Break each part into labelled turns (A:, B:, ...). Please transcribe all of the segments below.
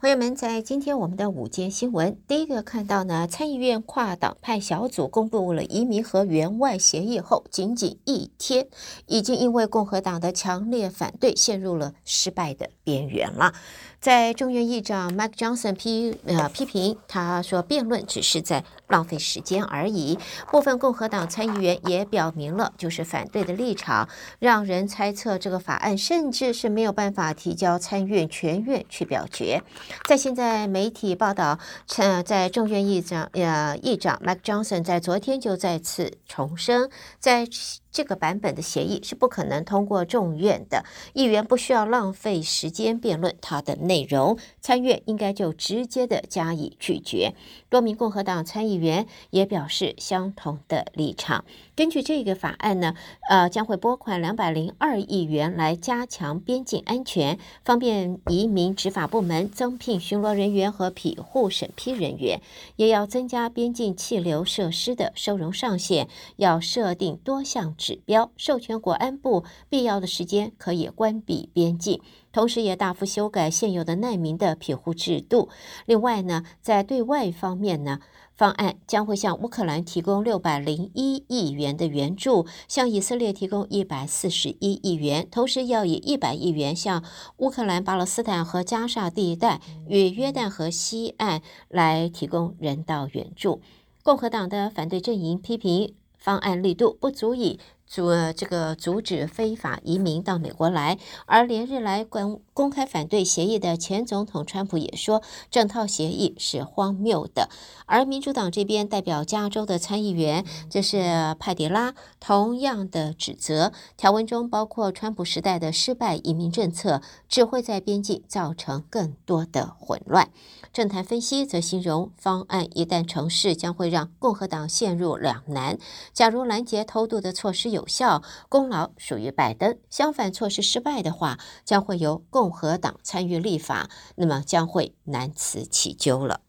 A: 朋友们，在今天我们的午间新闻，第一个看到呢，参议院跨党派小组公布了移民和援外协议后，仅仅一天，已经因为共和党的强烈反对，陷入了失败的边缘了。在众院议长 Mike Johnson 批呃批评，他说辩论只是在浪费时间而已。部分共和党参议员也表明了就是反对的立场，让人猜测这个法案甚至是没有办法提交参院全院去表决。在现在媒体报道，呃，在众院议长呃议长 Mike Johnson 在昨天就再次重申，在。这个版本的协议是不可能通过众院的，议员不需要浪费时间辩论它的内容，参院应该就直接的加以拒绝。多名共和党参议员也表示相同的立场。根据这个法案呢，呃，将会拨款两百零二亿元来加强边境安全，方便移民执法部门增聘巡逻人员和庇护审批人员，也要增加边境气流设施的收容上限，要设定多项指标，授权国安部必要的时间可以关闭边境，同时也大幅修改现有的难民的庇护制度。另外呢，在对外方面呢。方案将会向乌克兰提供六百零一亿元的援助，向以色列提供一百四十一亿元，同时要以一百亿元向乌克兰、巴勒斯坦和加沙地带与约旦河西岸来提供人道援助。共和党的反对阵营批评方案力度不足以。阻这个阻止非法移民到美国来，而连日来公公开反对协议的前总统川普也说，整套协议是荒谬的。而民主党这边代表加州的参议员，就是派迪拉，同样的指责，条文中包括川普时代的失败移民政策，只会在边境造成更多的混乱。政坛分析则形容，方案一旦成事，将会让共和党陷入两难。假如拦截偷渡的措施有有效，功劳属于拜登；相反，措施失败的话，将会由共和党参与立法，那么将会难辞其咎了。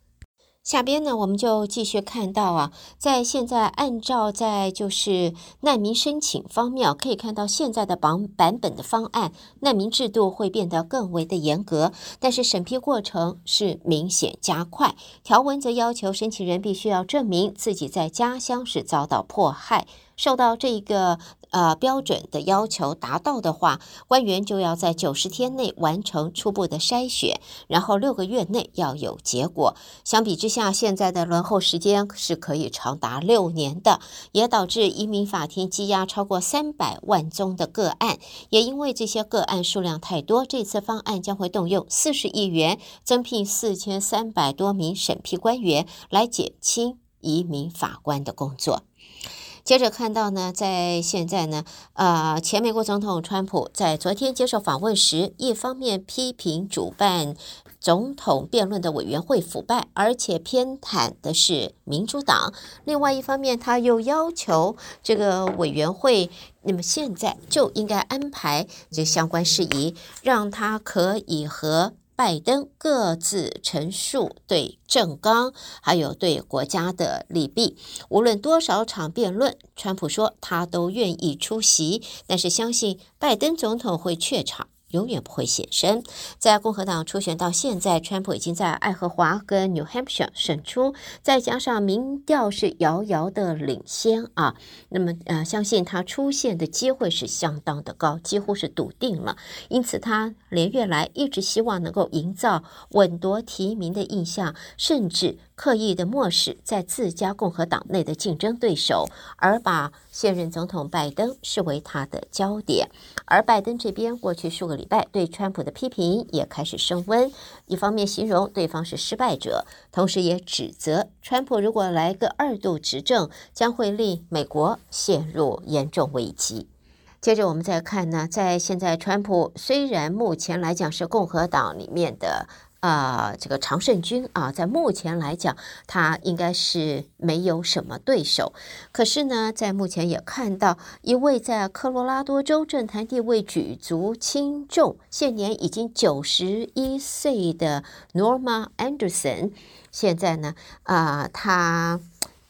A: 下边呢，我们就继续看到啊，在现在按照在就是难民申请方面，可以看到现在的版版本的方案，难民制度会变得更为的严格，但是审批过程是明显加快。条文则要求申请人必须要证明自己在家乡是遭到迫害。受到这个呃标准的要求达到的话，官员就要在九十天内完成初步的筛选，然后六个月内要有结果。相比之下，现在的轮候时间是可以长达六年的，也导致移民法庭积压超过三百万宗的个案。也因为这些个案数量太多，这次方案将会动用四十亿元，增聘四千三百多名审批官员，来减轻移民法官的工作。接着看到呢，在现在呢，呃，前美国总统川普在昨天接受访问时，一方面批评主办总统辩论的委员会腐败，而且偏袒的是民主党；另外一方面，他又要求这个委员会，那么现在就应该安排这相关事宜，让他可以和。拜登各自陈述对政纲，还有对国家的利弊。无论多少场辩论，川普说他都愿意出席，但是相信拜登总统会怯场。永远不会现身。在共和党初选到现在，川普已经在爱荷华跟 New Hampshire 胜出，再加上民调是遥遥的领先啊，那么呃，相信他出现的机会是相当的高，几乎是笃定了。因此，他连月来一直希望能够营造稳夺提名的印象，甚至。刻意的漠视在自家共和党内的竞争对手，而把现任总统拜登视为他的焦点。而拜登这边过去数个礼拜对川普的批评也开始升温，一方面形容对方是失败者，同时也指责川普如果来个二度执政，将会令美国陷入严重危机。接着我们再看呢，在现在川普虽然目前来讲是共和党里面的。啊、这个常胜军啊，在目前来讲，他应该是没有什么对手。可是呢，在目前也看到一位在科罗拉多州政坛地位举足轻重、现年已经九十一岁的 Norma Anderson，现在呢，啊、他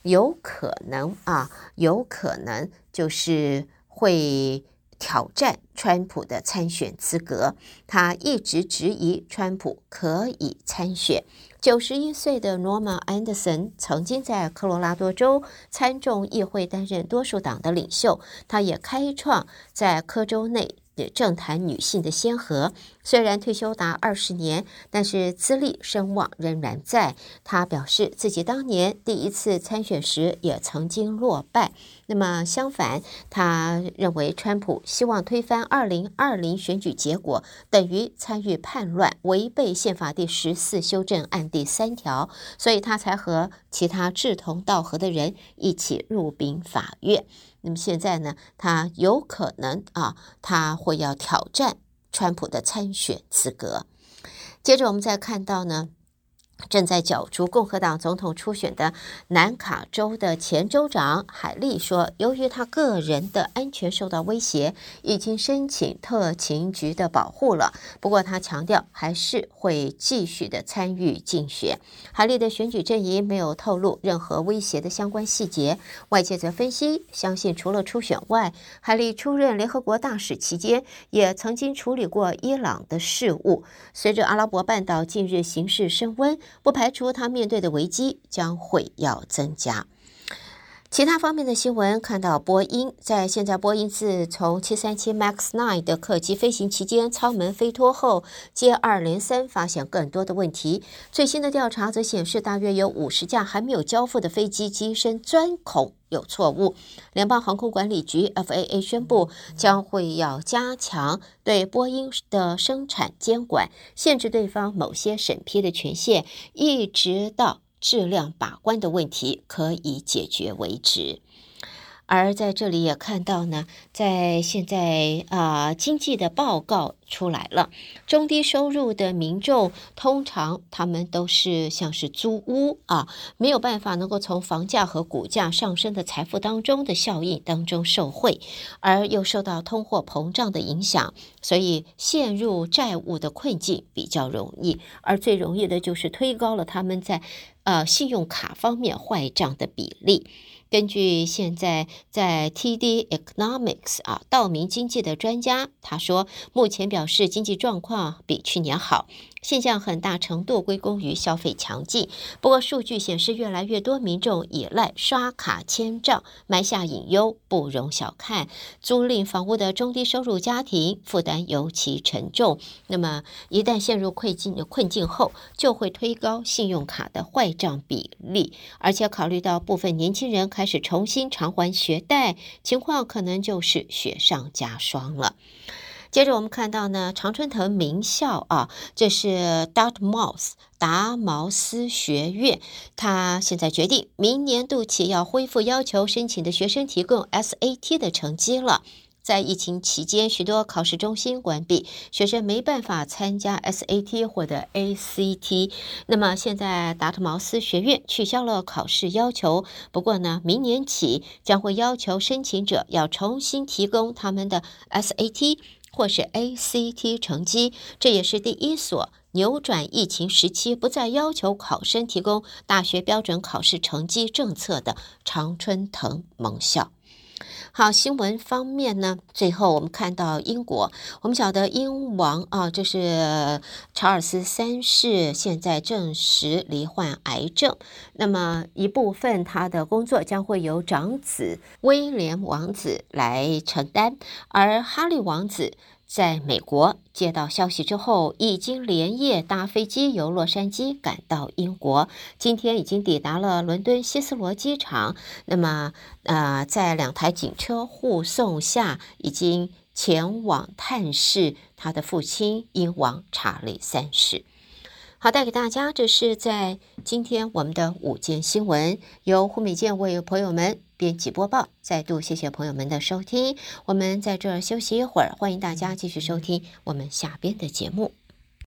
A: 有可能啊，有可能就是会。挑战川普的参选资格。他一直质疑川普可以参选。九十一岁的罗曼·安德森曾经在科罗拉多州参众议会担任多数党的领袖，他也开创在科州内。政坛女性的先河，虽然退休达二十年，但是资历声望仍然在。她表示自己当年第一次参选时也曾经落败。那么相反，他认为川普希望推翻二零二零选举结果，等于参与叛乱，违背宪法第十四修正案第三条，所以他才和其他志同道合的人一起入禀法院。那么现在呢，他有可能啊，他会要挑战川普的参选资格。接着我们再看到呢。正在角逐共和党总统初选的南卡州的前州长海莉说，由于他个人的安全受到威胁，已经申请特勤局的保护了。不过，他强调还是会继续的参与竞选。海莉的选举阵营没有透露任何威胁的相关细节。外界则分析，相信除了初选外，海莉出任联合国大使期间，也曾经处理过伊朗的事务。随着阿拉伯半岛近日形势升温。不排除他面对的危机将会要增加。其他方面的新闻，看到波音在现在波音自从七三七 MAX 9的客机飞行期间舱门飞脱后，接二连三发现更多的问题。最新的调查则显示，大约有五十架还没有交付的飞机机身钻孔有错误。联邦航空管理局 FAA 宣布，将会要加强对波音的生产监管，限制对方某些审批的权限，一直到。质量把关的问题可以解决为止，而在这里也看到呢，在现在啊、经济的报告出来了，中低收入的民众通常他们都是像是租屋啊，没有办法能够从房价和股价上升的财富当中的效应当中受惠，而又受到通货膨胀的影响，所以陷入债务的困境比较容易，而最容易的就是推高了他们在。呃，信用卡方面坏账的比例。根据现在在 TD Economics 啊，道明经济的专家他说，目前表示经济状况比去年好，现象很大程度归功于消费强劲。不过，数据显示越来越多民众依赖刷卡签账，埋下隐忧，不容小看。租赁房屋的中低收入家庭负担尤其沉重。那么，一旦陷入困境困境后，就会推高信用卡的坏账比例，而且考虑到部分年轻人开开始重新偿还学贷，情况可能就是雪上加霜了。接着我们看到呢，常春藤名校啊，这是 Dartmouth 达茅斯学院，他现在决定明年度起要恢复要求申请的学生提供 SAT 的成绩了。在疫情期间，许多考试中心关闭，学生没办法参加 SAT 或者 ACT。那么现在达特茅斯学院取消了考试要求，不过呢，明年起将会要求申请者要重新提供他们的 SAT 或是 ACT 成绩。这也是第一所扭转疫情时期不再要求考生提供大学标准考试成绩政策的常春藤盟校。好，新闻方面呢，最后我们看到英国，我们晓得英王啊，就是查尔斯三世，现在证实罹患癌症，那么一部分他的工作将会由长子威廉王子来承担，而哈利王子。在美国接到消息之后，已经连夜搭飞机由洛杉矶赶到英国，今天已经抵达了伦敦希斯罗机场。那么，呃，在两台警车护送下，已经前往探视他的父亲英王查理三世。好，带给大家，这是在今天我们的午间新闻，由胡美健为朋友们。编辑播报，再度谢谢朋友们的收听。我们在这儿休息一会儿，欢迎大家继续收听我们下边的节目。